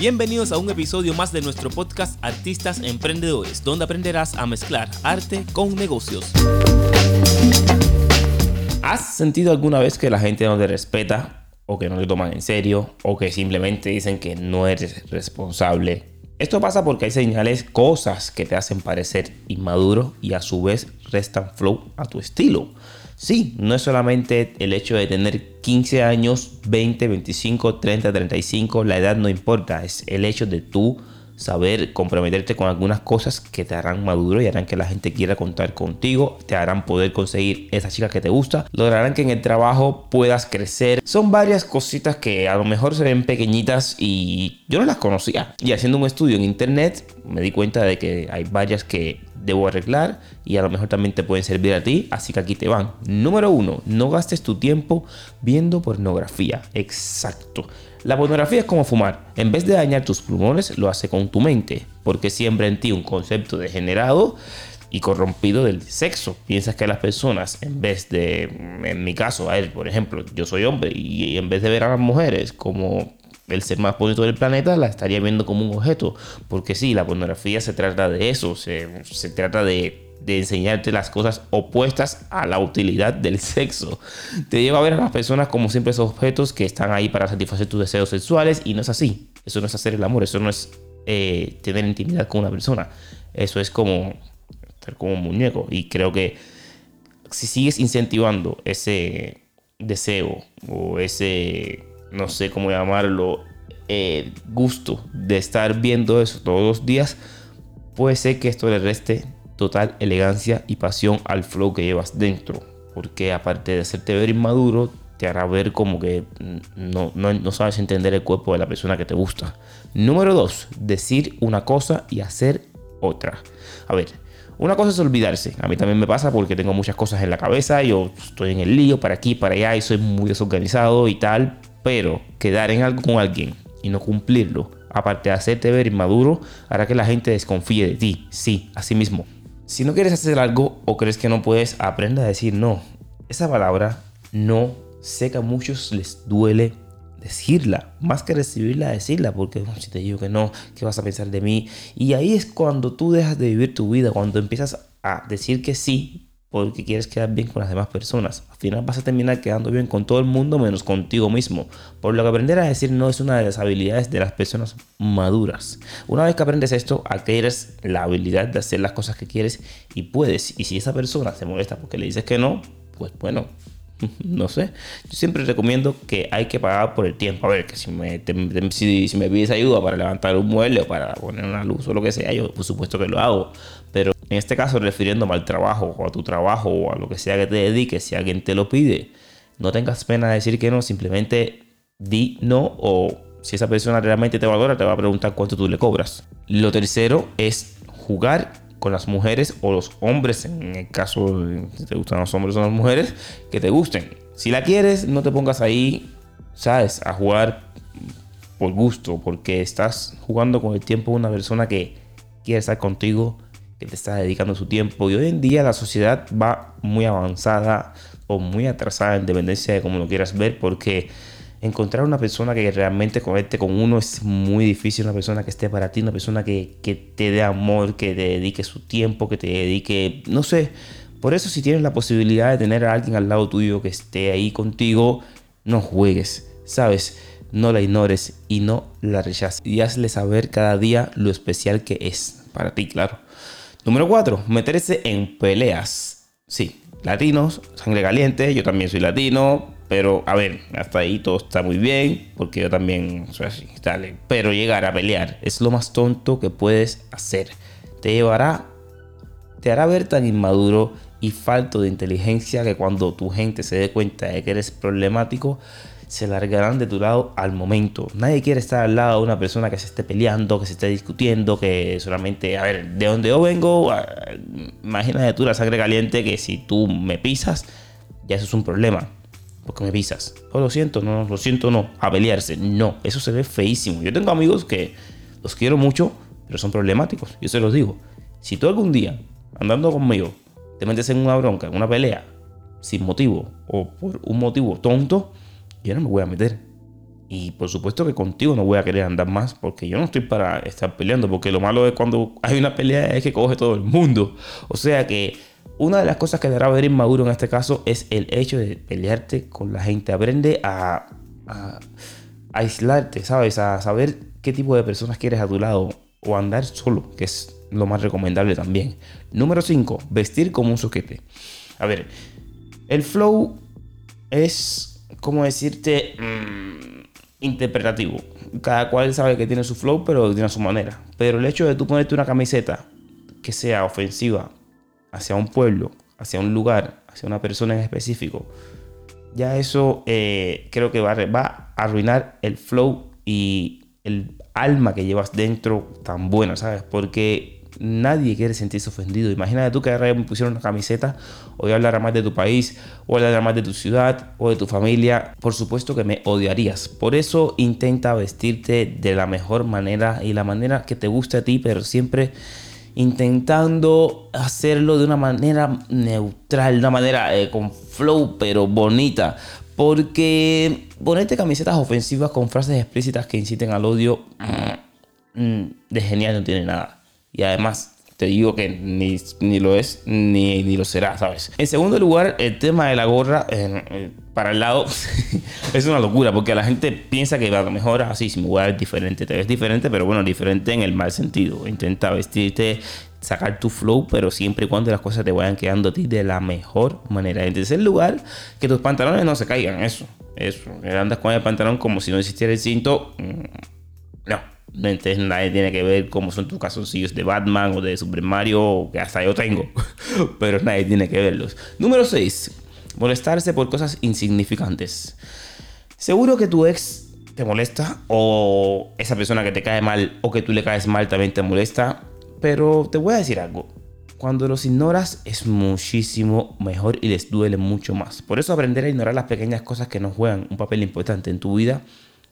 Bienvenidos a un episodio más de nuestro podcast Artistas Emprendedores, donde aprenderás a mezclar arte con negocios. ¿Has sentido alguna vez que la gente no te respeta o que no te toman en serio o que simplemente dicen que no eres responsable? Esto pasa porque hay señales, cosas que te hacen parecer inmaduro y a su vez restan flow a tu estilo. Sí, no es solamente el hecho de tener 15 años, 20, 25, 30, 35, la edad no importa, es el hecho de tú saber comprometerte con algunas cosas que te harán maduro y harán que la gente quiera contar contigo, te harán poder conseguir esa chica que te gusta, lograrán que en el trabajo puedas crecer. Son varias cositas que a lo mejor se ven pequeñitas y yo no las conocía. Y haciendo un estudio en internet me di cuenta de que hay varias que debo arreglar y a lo mejor también te pueden servir a ti, así que aquí te van. Número uno, no gastes tu tiempo viendo pornografía. Exacto. La pornografía es como fumar. En vez de dañar tus pulmones, lo hace con tu mente, porque siembra en ti un concepto degenerado y corrompido del sexo. Piensas que las personas, en vez de, en mi caso, a él, por ejemplo, yo soy hombre y en vez de ver a las mujeres como el ser más bonito del planeta, la estaría viendo como un objeto. Porque sí, la pornografía se trata de eso, se, se trata de de enseñarte las cosas opuestas a la utilidad del sexo. Te lleva a ver a las personas como simples objetos que están ahí para satisfacer tus deseos sexuales y no es así. Eso no es hacer el amor, eso no es eh, tener intimidad con una persona. Eso es como estar como un muñeco. Y creo que si sigues incentivando ese deseo o ese, no sé cómo llamarlo, eh, gusto de estar viendo eso todos los días, puede ser que esto le reste total elegancia y pasión al flow que llevas dentro. Porque aparte de hacerte ver inmaduro, te hará ver como que no, no, sabes entender el cuerpo de la persona que te gusta. Número 2. Decir una cosa y hacer otra. A ver, una cosa es olvidarse. A mí también me pasa porque tengo muchas cosas en la cabeza. Yo estoy en el lío para aquí, para allá y soy muy desorganizado y tal. Pero quedar en algo con alguien y no cumplirlo, aparte de hacerte ver inmaduro, hará que la gente desconfíe de ti. Sí, así mismo. Si no quieres hacer algo o crees que no puedes, aprenda a decir no. Esa palabra no sé que a muchos les duele decirla, más que recibirla, decirla, porque si te digo que no, ¿qué vas a pensar de mí? Y ahí es cuando tú dejas de vivir tu vida, cuando empiezas a decir que sí porque quieres quedar bien con las demás personas. Al final vas a terminar quedando bien con todo el mundo menos contigo mismo. Por lo que aprender a decir no es una de las habilidades de las personas maduras. Una vez que aprendes esto, adquieres la habilidad de hacer las cosas que quieres y puedes. Y si esa persona se molesta porque le dices que no, pues bueno, no sé. Yo siempre recomiendo que hay que pagar por el tiempo. A ver, que si me, si, me pides ayuda para levantar un mueble o para poner una luz o lo que sea, yo por supuesto que lo hago. Pero en este caso, refiriéndome al trabajo o a tu trabajo o a lo que sea que te dediques, si alguien te lo pide, no tengas pena de decir que no, simplemente di no o si esa persona realmente te valora, te va a preguntar cuánto tú le cobras. Lo tercero es jugar con las mujeres o los hombres, en el caso si te gustan los hombres o las mujeres, que te gusten. Si la quieres, no te pongas ahí, sabes, a jugar por gusto, porque estás jugando con el tiempo de una persona que quiere estar contigo, que te está dedicando su tiempo. Y hoy en día la sociedad va muy avanzada o muy atrasada en dependencia de cómo lo quieras ver, porque encontrar una persona que realmente conecte con uno es muy difícil, una persona que esté para ti, una persona que, te dé amor, que te dedique su tiempo, que te dedique, no sé. Por eso si tienes la posibilidad de tener a alguien al lado tuyo que esté ahí contigo, no juegues, ¿sabes? No la ignores y no la rechaces. Y hazle saber cada día lo especial que es para ti, claro. Número 4. Meterse en peleas. Sí, latinos, sangre caliente, yo también soy latino, pero a ver, hasta ahí todo está muy bien, porque yo también soy así, dale. Pero llegar a pelear es lo más tonto que puedes hacer. Te llevará, te hará ver tan inmaduro y falto de inteligencia que cuando tu gente se dé cuenta de que eres problemático, se largarán de tu lado al momento. Nadie quiere estar al lado de una persona que se esté peleando, que se esté discutiendo, que solamente, a ver, de donde yo vengo, ah, imagínate tú la sangre caliente que si tú me pisas, ya eso es un problema. Porque me pisas. Oh, lo siento, no, lo siento, no. A pelearse. No, eso se ve feísimo. Yo tengo amigos que los quiero mucho, pero son problemáticos. Yo se los digo. Si tú algún día, andando conmigo, te metes en una bronca, en una pelea, sin motivo o por un motivo tonto, yo no me voy a meter. Y por supuesto que contigo no voy a querer andar más porque yo no estoy para estar peleando. Porque lo malo es cuando hay una pelea es que coge todo el mundo. O sea que una de las cosas que dará ver inmaduro en este caso es el hecho de pelearte con la gente. Aprende a, a aislarte, ¿sabes? A saber qué tipo de personas quieres a tu lado. O andar solo, que es lo más recomendable también. Número 5. Vestir como un soquete. A ver, el flow es, como decirte, mm, interpretativo. Cada cual sabe que tiene su flow, pero tiene su manera. Pero el hecho de tú ponerte una camiseta que sea ofensiva hacia un pueblo, hacia un lugar, hacia una persona en específico, ya eso eh, creo que va va a arruinar el flow y el alma que llevas dentro tan buena, ¿sabes? Porque nadie quiere sentirse ofendido. Imagínate tú que me pusieron una camiseta, a hablar más de tu país, o hablar más de tu ciudad, o de tu familia. Por supuesto que me odiarías. Por eso intenta vestirte de la mejor manera y la manera que te guste a ti, pero siempre intentando hacerlo de una manera neutral, de una manera eh, con flow, pero bonita. Porque ponerte camisetas ofensivas con frases explícitas que inciten al odio, mm, de genial no tiene nada. Y además, te digo que ni, lo es ni, ni, lo será, ¿sabes? En segundo lugar, el tema de la gorra eh, para el lado es una locura porque la gente piensa que a lo mejor así, si me voy a ver diferente, te ves diferente, pero bueno, diferente en el mal sentido. Intenta vestirte, sacar tu flow, pero siempre y cuando las cosas te vayan quedando a ti de la mejor manera. En tercer lugar, que tus pantalones no se caigan, eso, eso. Andas con el pantalón como si no existiera el cinto, mm, no entonces nadie tiene que ver cómo son tus calzoncillos de Batman o de Super Mario, que hasta yo tengo. Pero nadie tiene que verlos. Número 6. Molestarse por cosas insignificantes. Seguro que tu ex te molesta o esa persona que te cae mal o que tú le caes mal también te molesta. Pero te voy a decir algo. Cuando los ignoras es muchísimo mejor y les duele mucho más. Por eso aprender a ignorar las pequeñas cosas que no juegan un papel importante en tu vida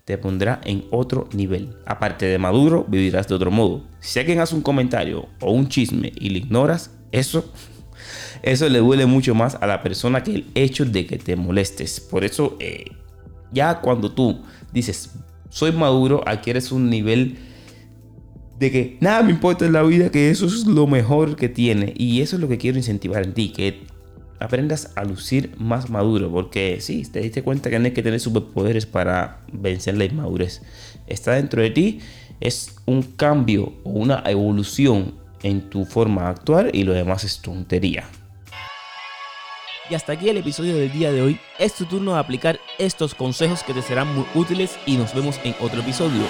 te pondrá en otro nivel. Aparte de maduro, vivirás de otro modo. Si alguien hace un comentario o un chisme y le ignoras, eso, eso le duele mucho más a la persona que el hecho de que te molestes. Por eso, eh, ya cuando tú dices, soy maduro, adquieres un nivel de que nada me importa en la vida, que eso es lo mejor que tiene. Y eso es lo que quiero incentivar en ti, que aprendas a lucir más maduro, porque sí, te diste cuenta que no hay que tener superpoderes para vencer la inmadurez. Está dentro de ti, es un cambio o una evolución en tu forma de actuar y lo demás es tontería. Y hasta aquí el episodio del día de hoy. Es tu turno de aplicar estos consejos que te serán muy útiles y nos vemos en otro episodio.